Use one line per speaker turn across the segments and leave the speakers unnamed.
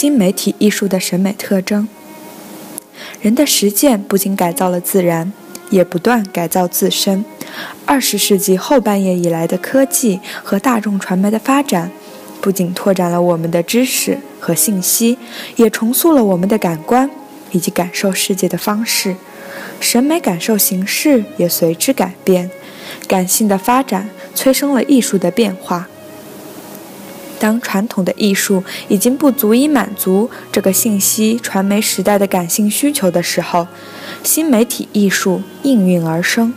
新媒体艺术的审美特征：人的实践不仅改造了自然，也不断改造自身。二十世纪后半叶以来的科技和大众传媒的发展，不仅拓展了我们的知识和信息，也重塑了我们的感官以及感受世界的方式。审美感受形式也随之改变。感性的发展催生了艺术的变化。当传统的艺术已经不足以满足这个信息传媒时代的感性需求的时候，新媒体艺术应运而生。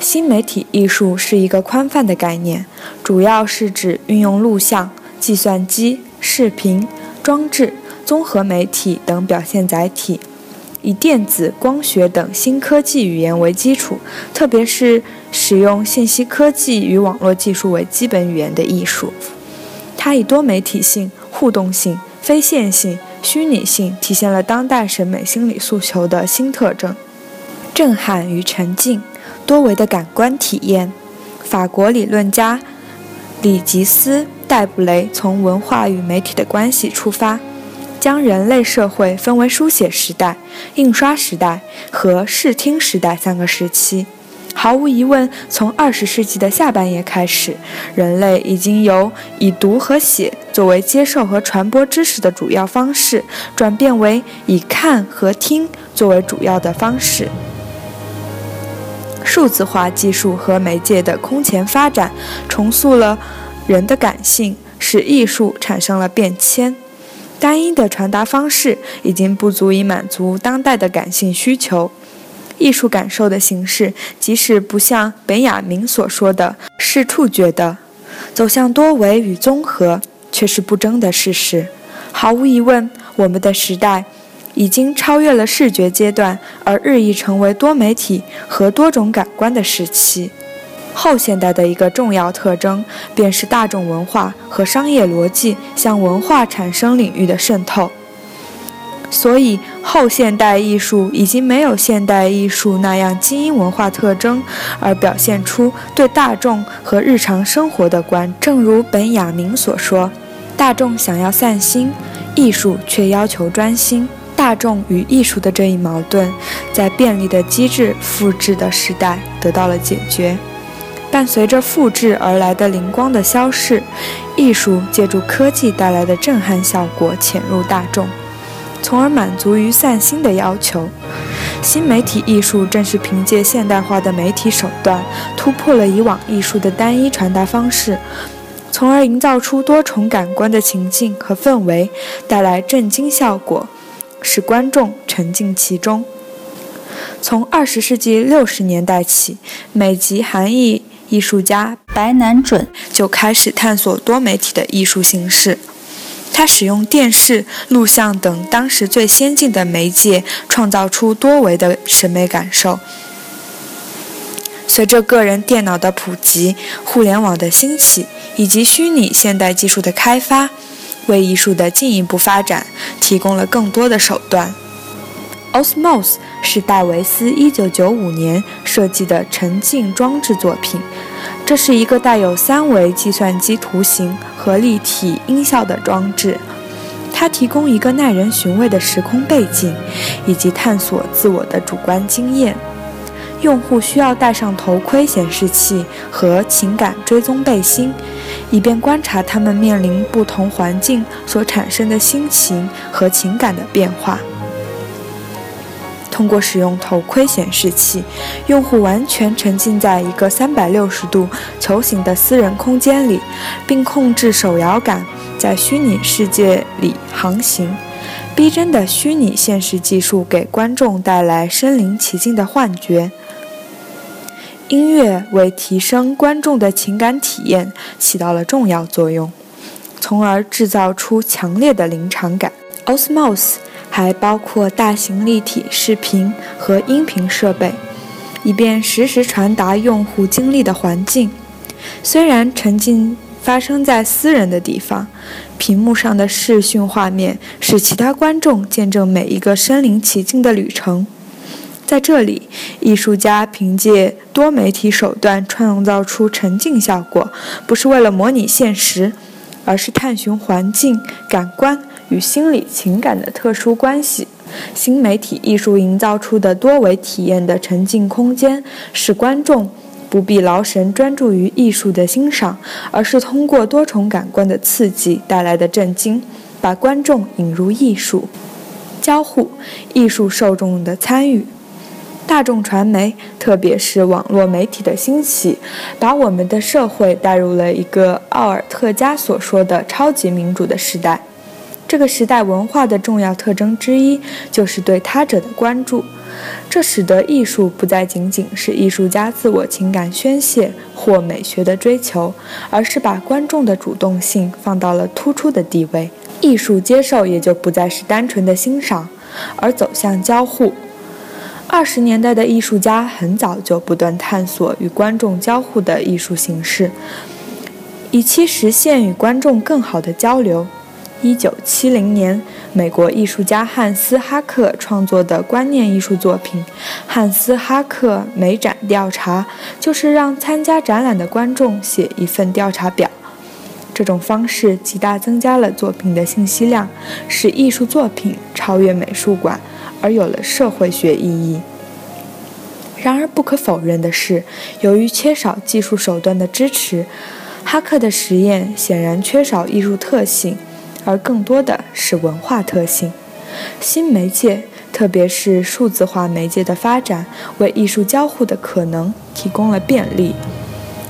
新媒体艺术是一个宽泛的概念，主要是指运用录像、计算机、视频、装置、综合媒体等表现载体，以电子、光学等新科技语言为基础，特别是使用信息科技与网络技术为基本语言的艺术。它以多媒体性、互动性、非线性、虚拟性，体现了当代审美心理诉求的新特征：震撼与沉浸、多维的感官体验。法国理论家里吉斯·戴布雷从文化与媒体的关系出发，将人类社会分为书写时代、印刷时代和视听时代三个时期。毫无疑问，从二十世纪的下半叶开始，人类已经由以读和写作为接受和传播知识的主要方式，转变为以看和听作为主要的方式。数字化技术和媒介的空前发展，重塑了人的感性，使艺术产生了变迁。单一的传达方式已经不足以满足当代的感性需求。艺术感受的形式，即使不像本雅明所说的是触觉的，走向多维与综合，却是不争的事实。毫无疑问，我们的时代已经超越了视觉阶段，而日益成为多媒体和多种感官的时期。后现代的一个重要特征，便是大众文化和商业逻辑向文化产生领域的渗透。所以，后现代艺术已经没有现代艺术那样精英文化特征，而表现出对大众和日常生活的观。正如本雅明所说：“大众想要散心，艺术却要求专心。”大众与艺术的这一矛盾，在便利的机制复制的时代得到了解决。伴随着复制而来的灵光的消逝，艺术借助科技带来的震撼效果潜入大众。从而满足于散心的要求。新媒体艺术正是凭借现代化的媒体手段，突破了以往艺术的单一传达方式，从而营造出多重感官的情境和氛围，带来震惊效果，使观众沉浸其中。从二十世纪六十年代起，美籍韩裔艺术家白南准就开始探索多媒体的艺术形式。他使用电视、录像等当时最先进的媒介，创造出多维的审美感受。随着个人电脑的普及、互联网的兴起以及虚拟现代技术的开发，为艺术的进一步发展提供了更多的手段。Osmos 是戴维斯1995年设计的沉浸装置作品。这是一个带有三维计算机图形和立体音效的装置，它提供一个耐人寻味的时空背景，以及探索自我的主观经验。用户需要戴上头盔显示器和情感追踪背心，以便观察他们面临不同环境所产生的心情和情感的变化。通过使用头盔显示器，用户完全沉浸在一个三百六十度球形的私人空间里，并控制手摇杆在虚拟世界里航行。逼真的虚拟现实技术给观众带来身临其境的幻觉。音乐为提升观众的情感体验起到了重要作用。从而制造出强烈的临场感。Osmos 还包括大型立体视频和音频设备，以便实时传达用户经历的环境。虽然沉浸发生在私人的地方，屏幕上的视讯画面使其他观众见证每一个身临其境的旅程。在这里，艺术家凭借多媒体手段创造出沉浸效果，不是为了模拟现实，而是探寻环境、感官与心理情感的特殊关系。新媒体艺术营造出的多维体验的沉浸空间，使观众不必劳神专注于艺术的欣赏，而是通过多重感官的刺激带来的震惊，把观众引入艺术。交互艺术受众的参与。大众传媒，特别是网络媒体的兴起，把我们的社会带入了一个奥尔特加所说的“超级民主”的时代。这个时代文化的重要特征之一就是对他者的关注，这使得艺术不再仅仅是艺术家自我情感宣泄或美学的追求，而是把观众的主动性放到了突出的地位。艺术接受也就不再是单纯的欣赏，而走向交互。二十年代的艺术家很早就不断探索与观众交互的艺术形式，以期实现与观众更好的交流。一九七零年，美国艺术家汉斯·哈克创作的观念艺术作品《汉斯·哈克美展调查》，就是让参加展览的观众写一份调查表。这种方式极大增加了作品的信息量，使艺术作品超越美术馆。而有了社会学意义。然而，不可否认的是，由于缺少技术手段的支持，哈克的实验显然缺少艺术特性，而更多的是文化特性。新媒介，特别是数字化媒介的发展，为艺术交互的可能提供了便利，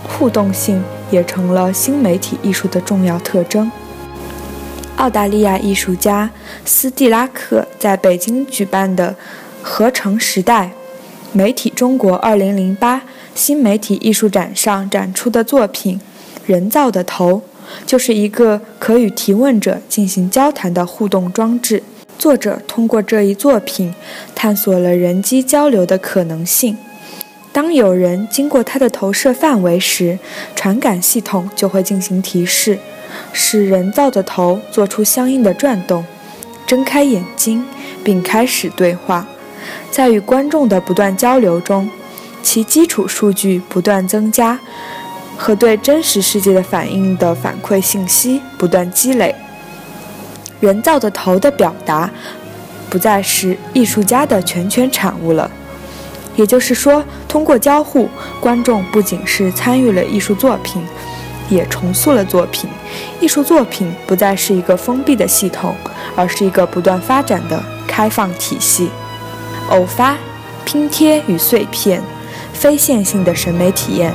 互动性也成了新媒体艺术的重要特征。澳大利亚艺术家斯蒂拉克在北京举办的“合成时代”媒体中国2008新媒体艺术展上展出的作品“人造的头”，就是一个可与提问者进行交谈的互动装置。作者通过这一作品探索了人机交流的可能性。当有人经过他的投射范围时，传感系统就会进行提示。使人造的头做出相应的转动，睁开眼睛，并开始对话。在与观众的不断交流中，其基础数据不断增加，和对真实世界的反应的反馈信息不断积累。人造的头的表达，不再是艺术家的全权产物了。也就是说，通过交互，观众不仅是参与了艺术作品。也重塑了作品。艺术作品不再是一个封闭的系统，而是一个不断发展的开放体系。偶发、拼贴与碎片，非线性的审美体验。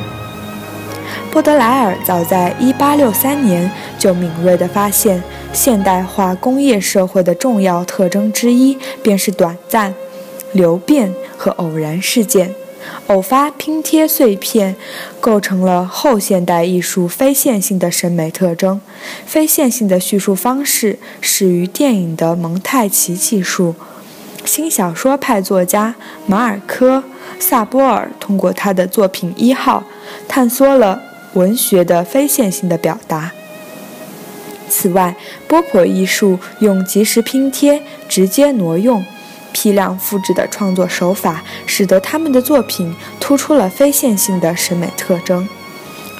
波德莱尔早在1863年就敏锐地发现，现代化工业社会的重要特征之一便是短暂、流变和偶然事件。偶发拼贴碎片构成了后现代艺术非线性的审美特征。非线性的叙述方式始于电影的蒙太奇技术。新小说派作家马尔科·萨波尔通过他的作品《一号》探索了文学的非线性的表达。此外，波普艺术用即时拼贴直接挪用。批量复制的创作手法，使得他们的作品突出了非线性的审美特征。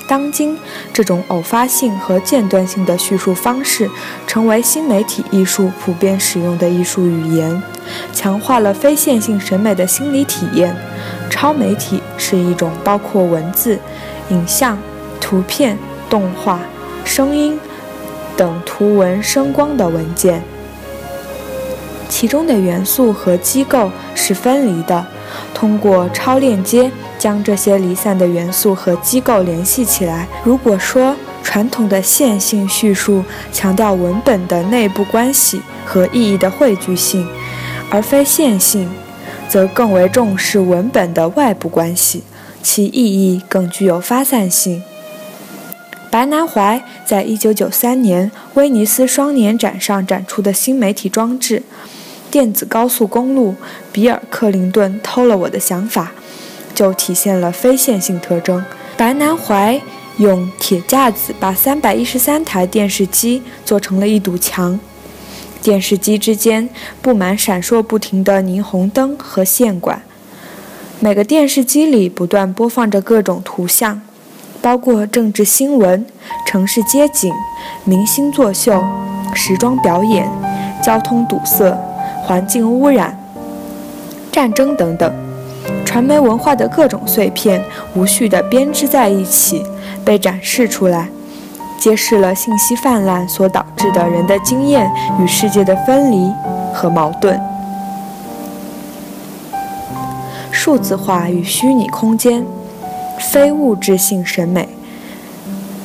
当今，这种偶发性和间断性的叙述方式，成为新媒体艺术普遍使用的艺术语言，强化了非线性审美的心理体验。超媒体是一种包括文字、影像、图片、动画、声音等图文声光的文件。其中的元素和机构是分离的，通过超链接将这些离散的元素和机构联系起来。如果说传统的线性叙述强调文本的内部关系和意义的汇聚性，而非线性，则更为重视文本的外部关系，其意义更具有发散性。白南怀在一九九三年威尼斯双年展上展出的新媒体装置——电子高速公路比尔·克林顿偷了我的想法，就体现了非线性特征。白南怀用铁架子把三百一十三台电视机做成了一堵墙，电视机之间布满闪烁不停的霓虹灯和线管，每个电视机里不断播放着各种图像。包括政治新闻、城市街景、明星作秀、时装表演、交通堵塞、环境污染、战争等等，传媒文化的各种碎片无序地编织在一起，被展示出来，揭示了信息泛滥所导致的人的经验与世界的分离和矛盾。数字化与虚拟空间。非物质性审美，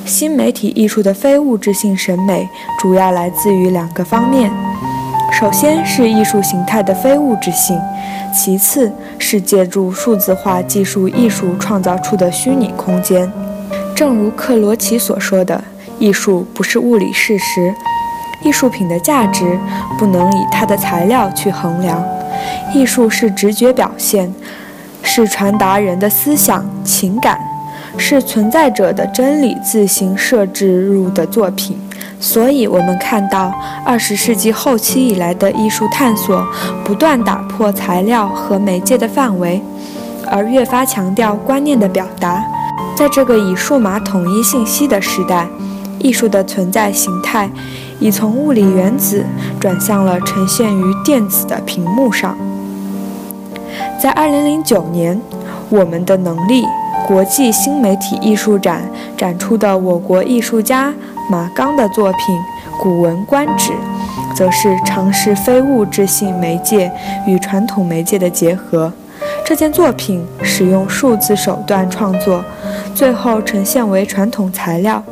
新媒体艺术的非物质性审美主要来自于两个方面：首先是艺术形态的非物质性，其次是借助数字化技术艺术创造出的虚拟空间。正如克罗奇所说的，艺术不是物理事实，艺术品的价值不能以它的材料去衡量，艺术是直觉表现。是传达人的思想情感，是存在者的真理自行设置入的作品。所以，我们看到二十世纪后期以来的艺术探索不断打破材料和媒介的范围，而越发强调观念的表达。在这个以数码统一信息的时代，艺术的存在形态已从物理原子转向了呈现于电子的屏幕上。在二零零九年，我们的能力国际新媒体艺术展展出的我国艺术家马刚的作品《古文观止》，则是尝试非物质性媒介与传统媒介的结合。这件作品使用数字手段创作，最后呈现为传统材料，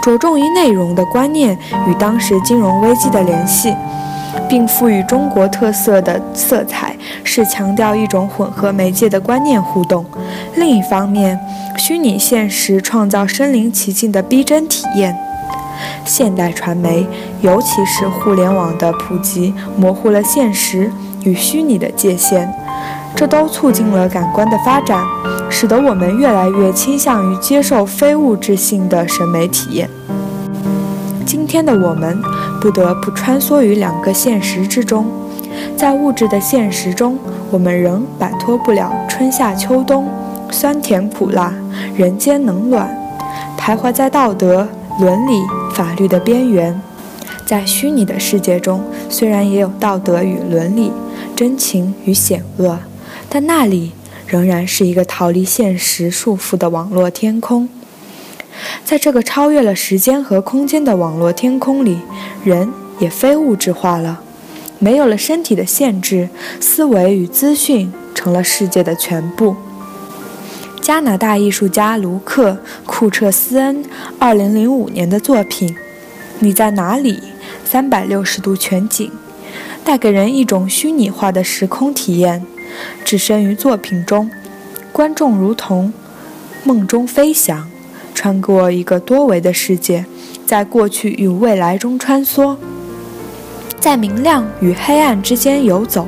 着重于内容的观念与当时金融危机的联系。并赋予中国特色的色彩，是强调一种混合媒介的观念互动。另一方面，虚拟现实创造身临其境的逼真体验。现代传媒，尤其是互联网的普及，模糊了现实与虚拟的界限，这都促进了感官的发展，使得我们越来越倾向于接受非物质性的审美体验。今天的我们不得不穿梭于两个现实之中，在物质的现实中，我们仍摆脱不了春夏秋冬、酸甜苦辣、人间冷暖，徘徊在道德、伦理、法律的边缘。在虚拟的世界中，虽然也有道德与伦理、真情与险恶，但那里仍然是一个逃离现实束缚的网络天空。在这个超越了时间和空间的网络天空里，人也非物质化了，没有了身体的限制，思维与资讯成了世界的全部。加拿大艺术家卢克·库彻斯恩2005年的作品《你在哪里》三百六十度全景，带给人一种虚拟化的时空体验。置身于作品中，观众如同梦中飞翔。穿过一个多维的世界，在过去与未来中穿梭，在明亮与黑暗之间游走，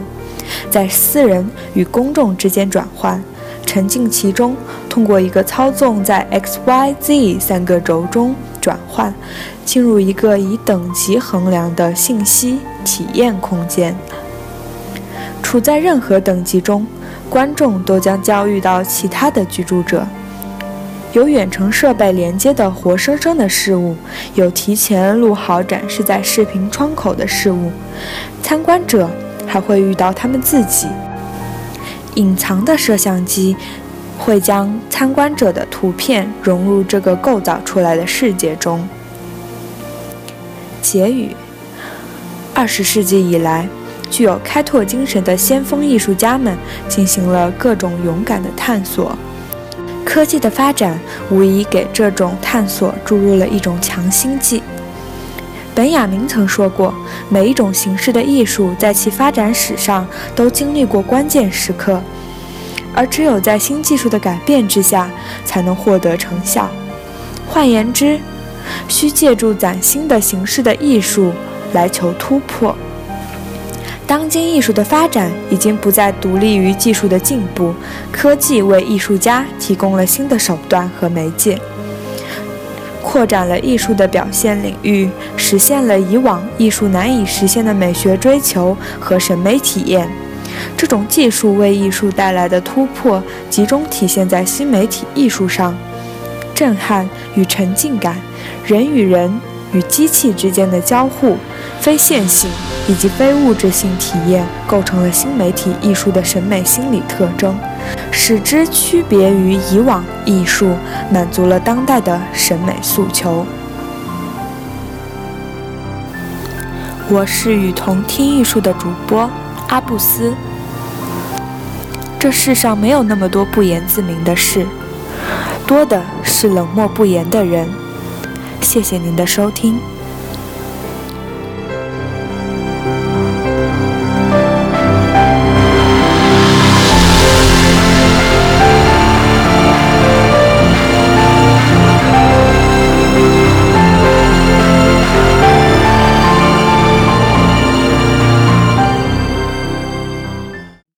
在私人与公众之间转换，沉浸其中，通过一个操纵在 x、y、z 三个轴中转换，进入一个以等级衡量的信息体验空间。处在任何等级中，观众都将遭遇到其他的居住者。有远程设备连接的活生生的事物，有提前录好展示在视频窗口的事物，参观者还会遇到他们自己。隐藏的摄像机会将参观者的图片融入这个构造出来的世界中。结语：二十世纪以来，具有开拓精神的先锋艺术家们进行了各种勇敢的探索。科技的发展无疑给这种探索注入了一种强心剂。本雅明曾说过：“每一种形式的艺术在其发展史上都经历过关键时刻，而只有在新技术的改变之下，才能获得成效。”换言之，需借助崭新的形式的艺术来求突破。当今艺术的发展已经不再独立于技术的进步，科技为艺术家提供了新的手段和媒介，扩展了艺术的表现领域，实现了以往艺术难以实现的美学追求和审美体验。这种技术为艺术带来的突破，集中体现在新媒体艺术上，震撼与沉浸感，人与人与机器之间的交互，非线性。以及非物质性体验构成了新媒体艺术的审美心理特征，使之区别于以往艺术，满足了当代的审美诉求。我是与同听艺术的主播阿布斯。这世上没有那么多不言自明的事，多的是冷漠不言的人。谢谢您的收听。